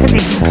to be.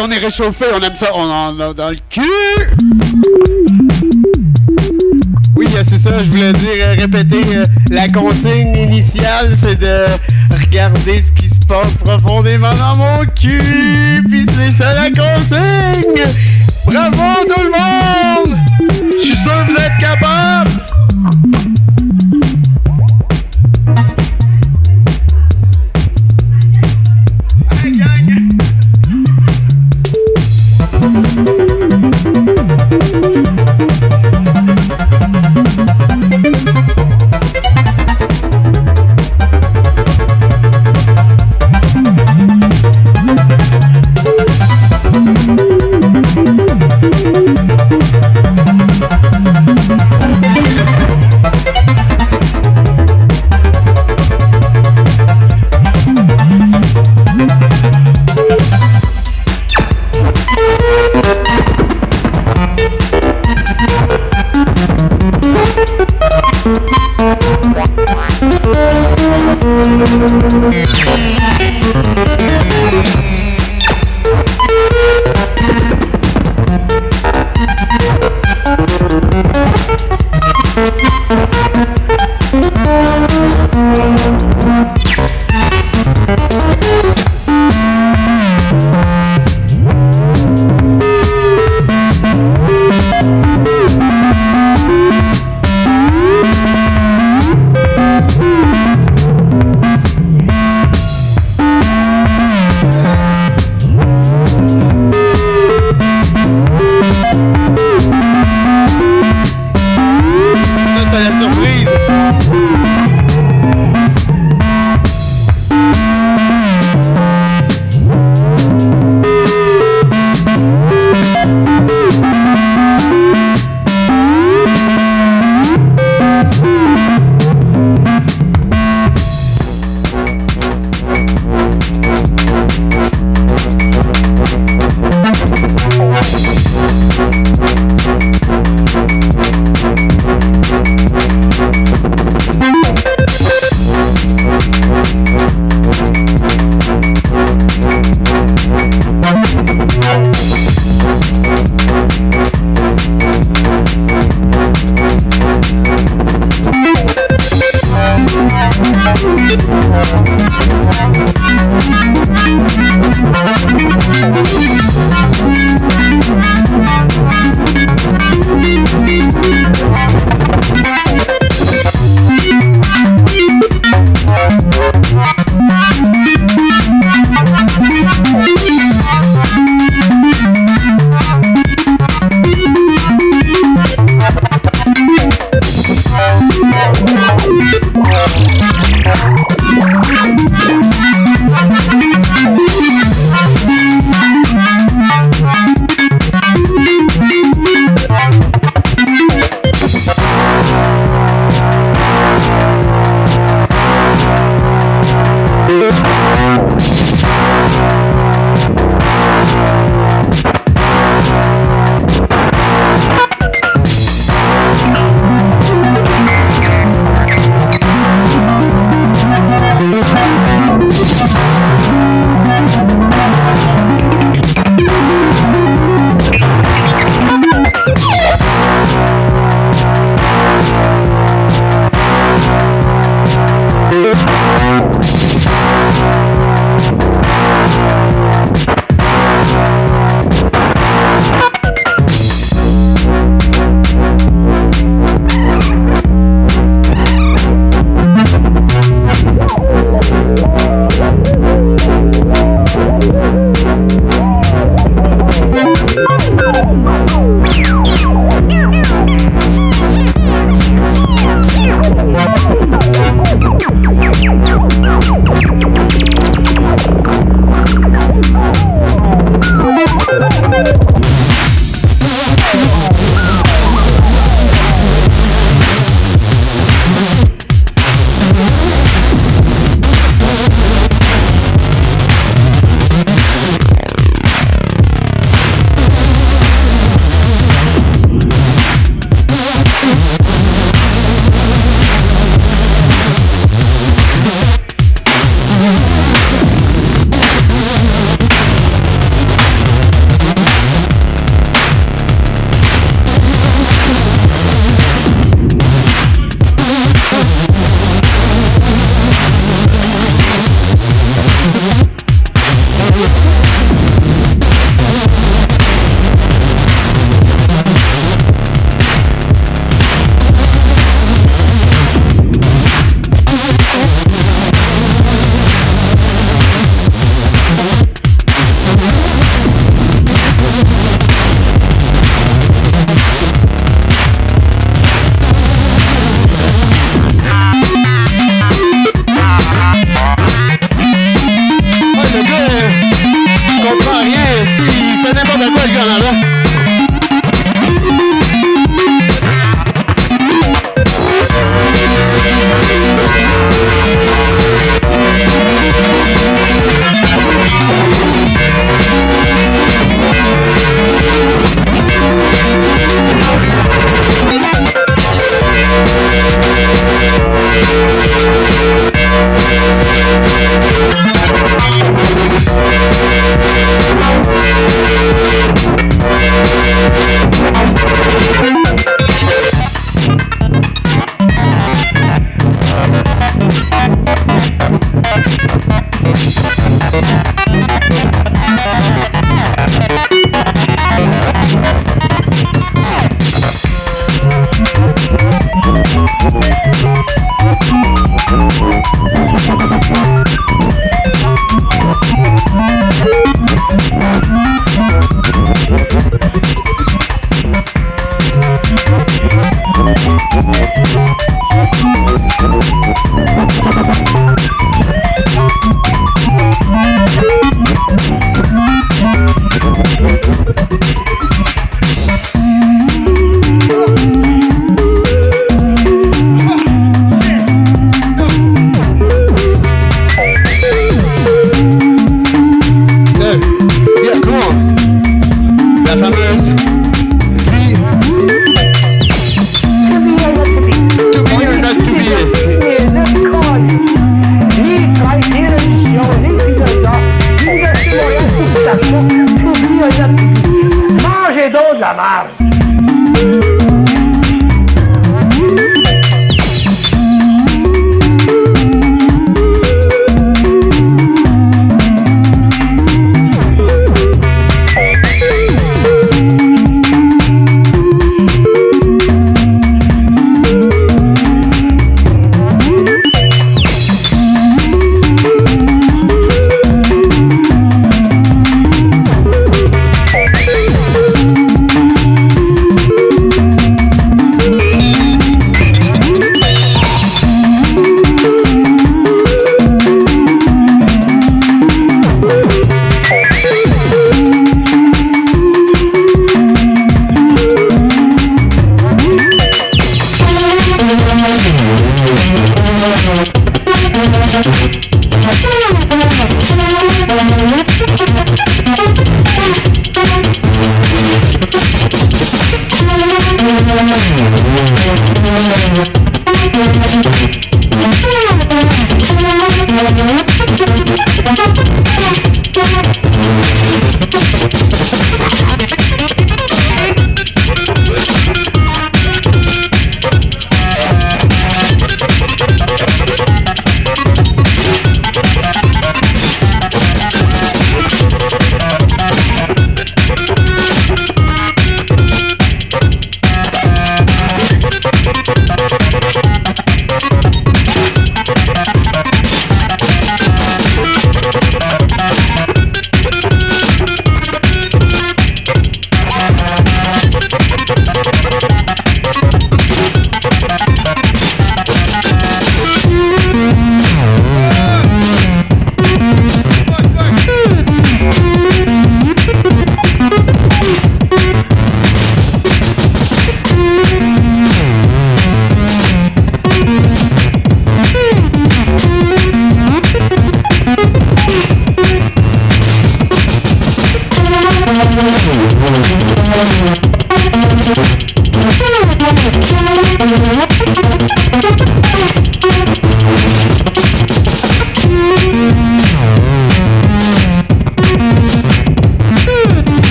On est réchauffé, on aime ça, on en a dans le cul. Oui, c'est ça, je voulais dire, euh, répéter, euh, la consigne initiale, c'est de regarder ce qui se passe profondément dans mon cul, puis c'est ça la consigne. Bravo tout le monde! Je suis sûr que vous êtes capables! Thank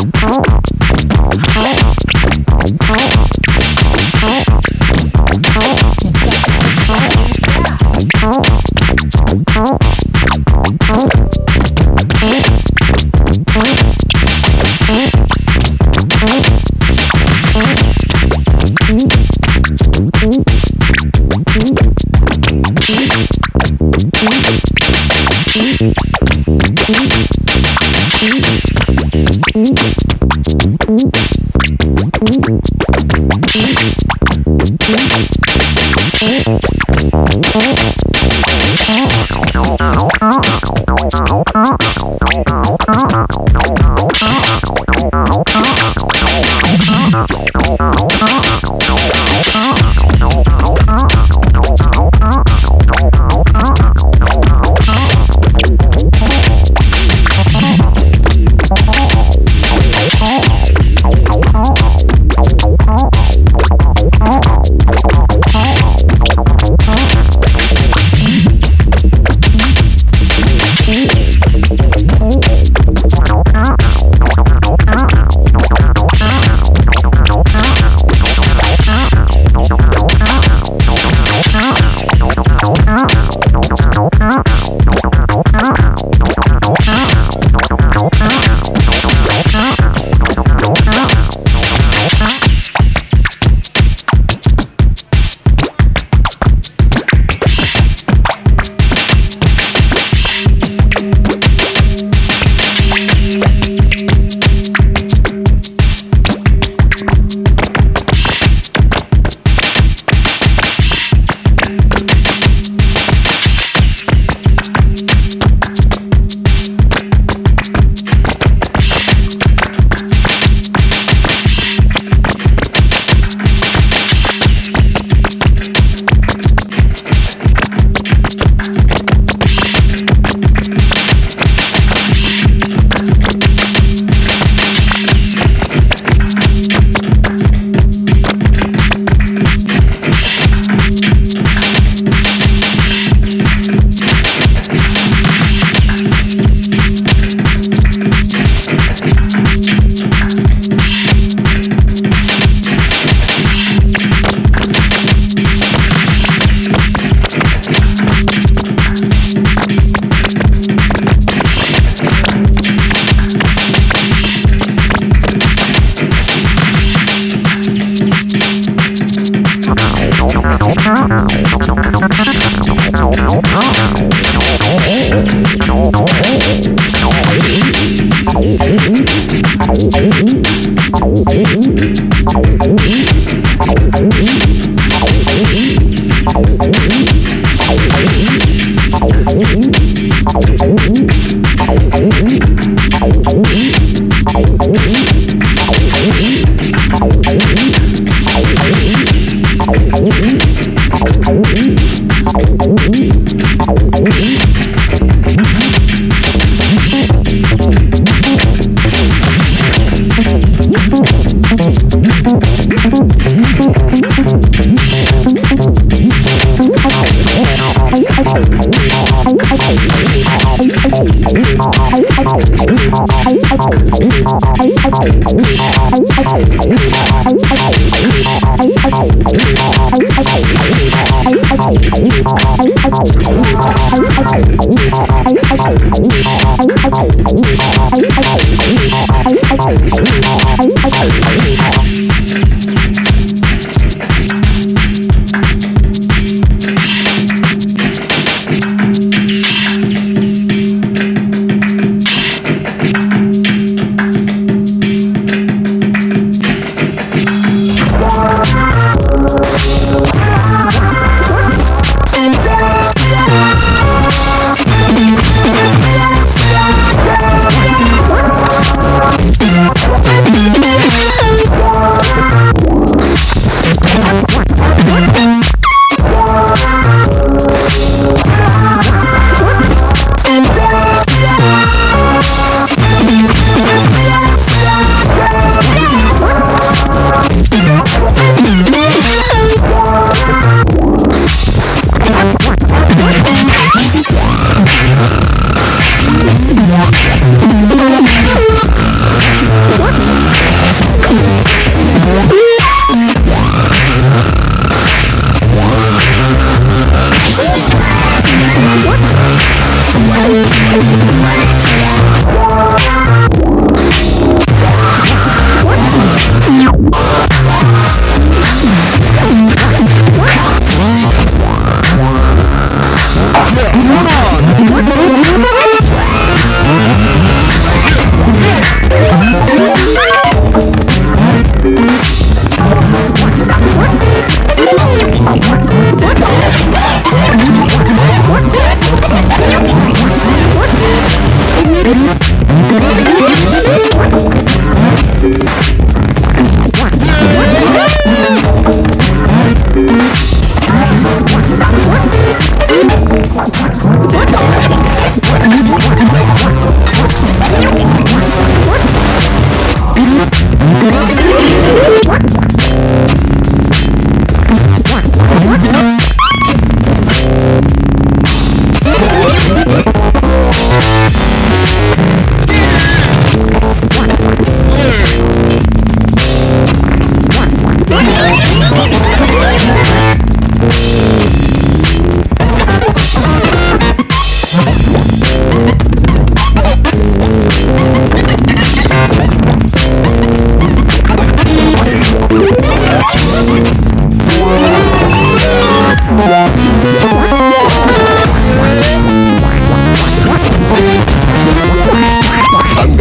Oh.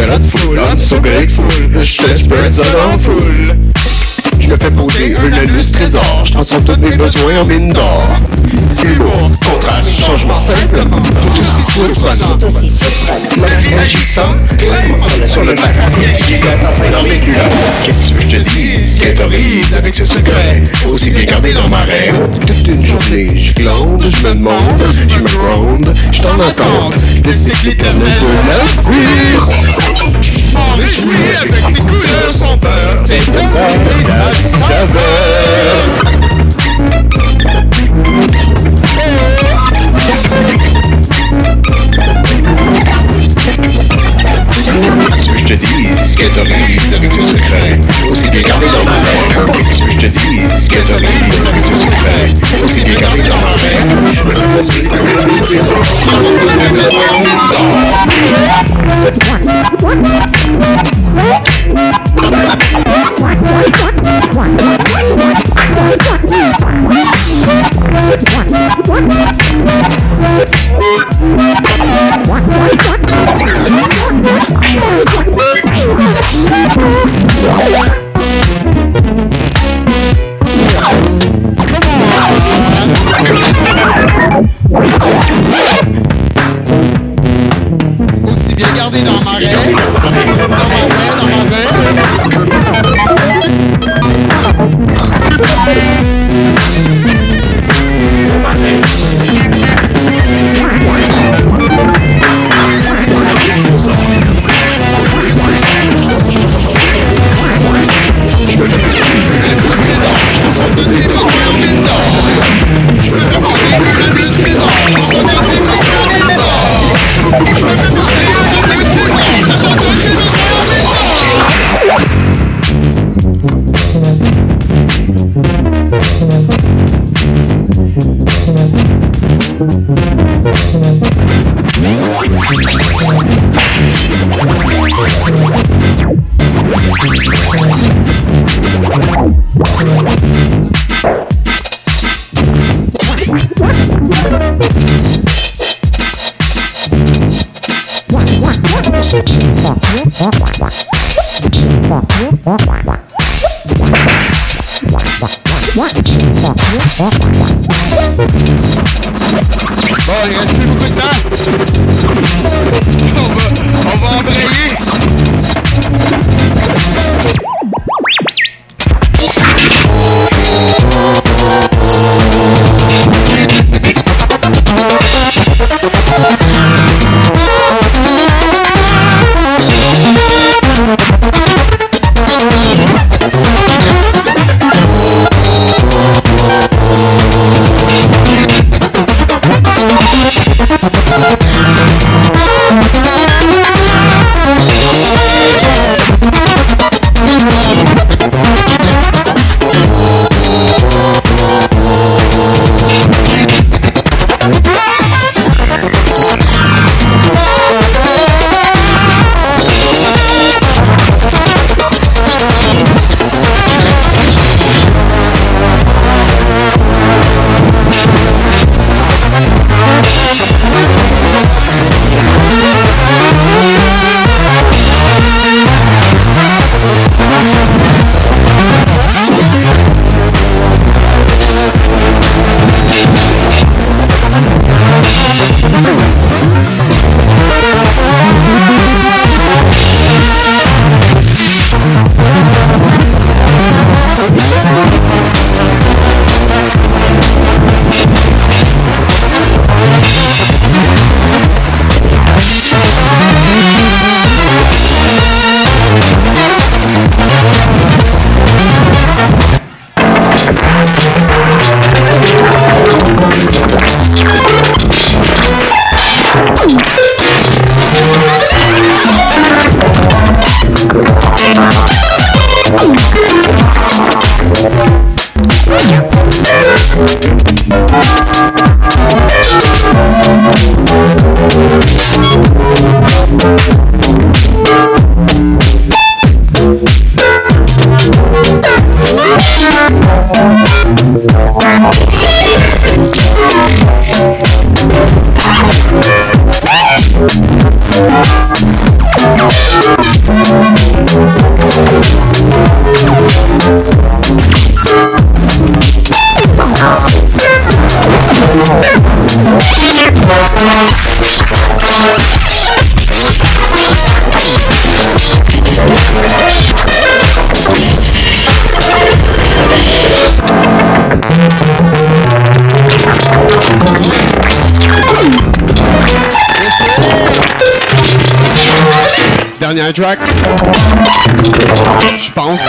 I'm so grateful The stretch birds are all full. Je me fais poser un anus trésor. Je transforme tous mes besoins en mine d'or. C'est lourd, contraste, changement simple. Tout aussi surprenant La vie agissante Sur le paradis qui éclate enfin dans mes culottes. Qu'est-ce que je te dis est horrible avec ce secret? Aussi bien gardé dans ma rêve Toute une journée, je glande, je me demande Je me gronde, je t'en attente Le cycle éternel de l'avenir m'en réjouis avec ses couleurs sans peur. C'est ça, et sa saveur. je te dise que t'aurais avec ce secret. Aussi bien gardé dans ma main, qu'est-ce que je te dise que t'aurais avec ce secret. Aussi bien gardé dans ma main, je me What? Aussi bien gardé dans ma rêve. Dans ma rêve, dans ma rêve. Boy, Je pense.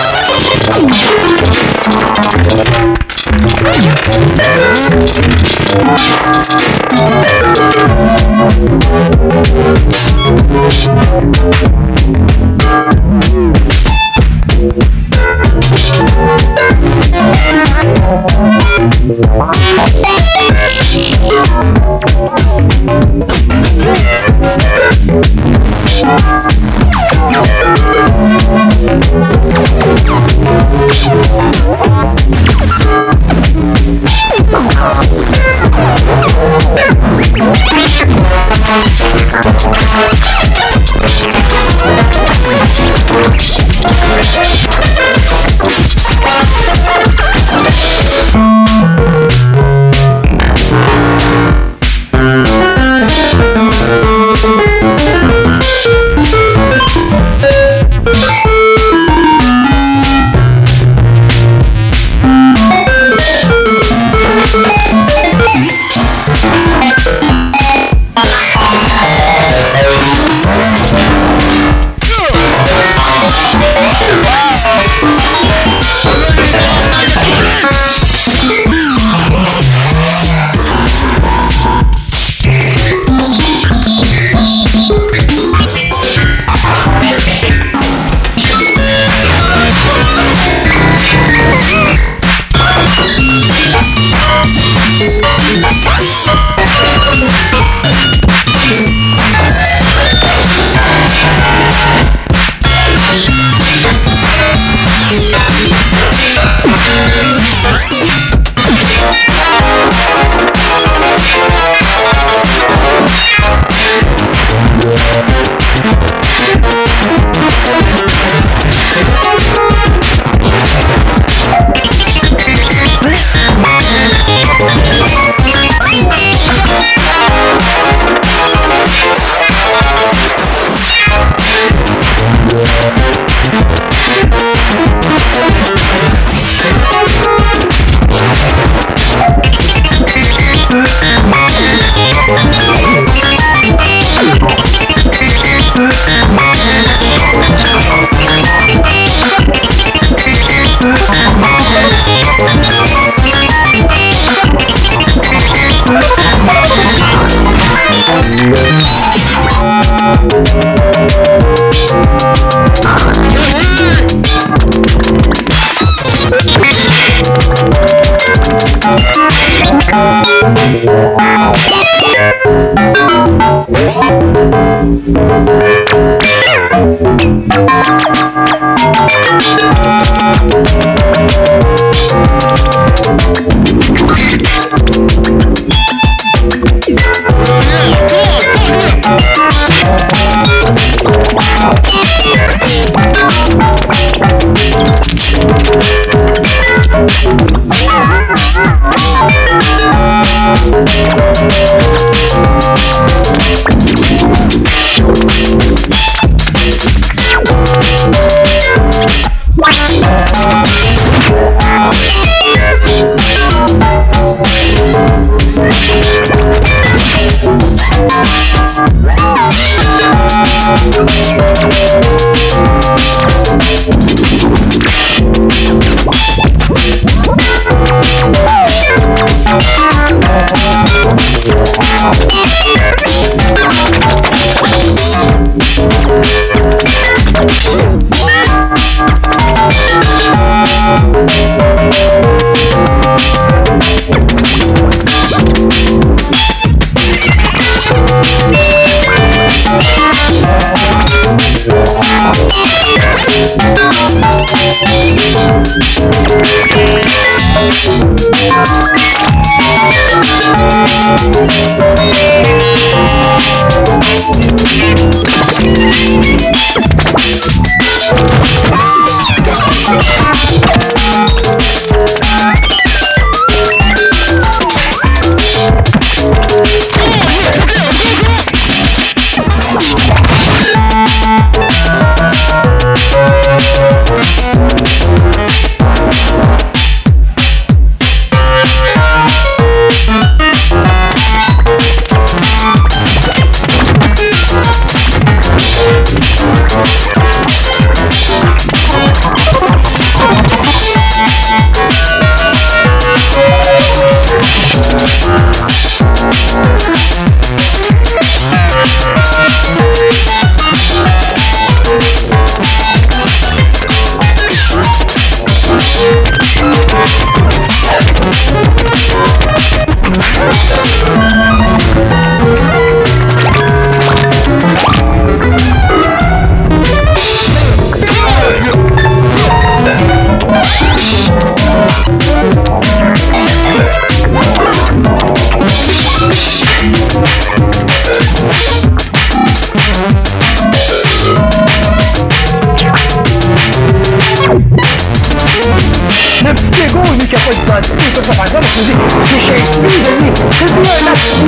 会转地球上百万的土地，你给地的力，是第二那土地，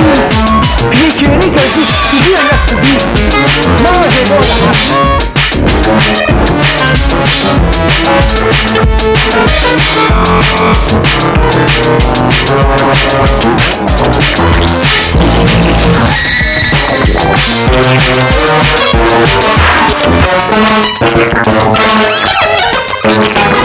你给力给地，是第二那土地，那么给多少？Thank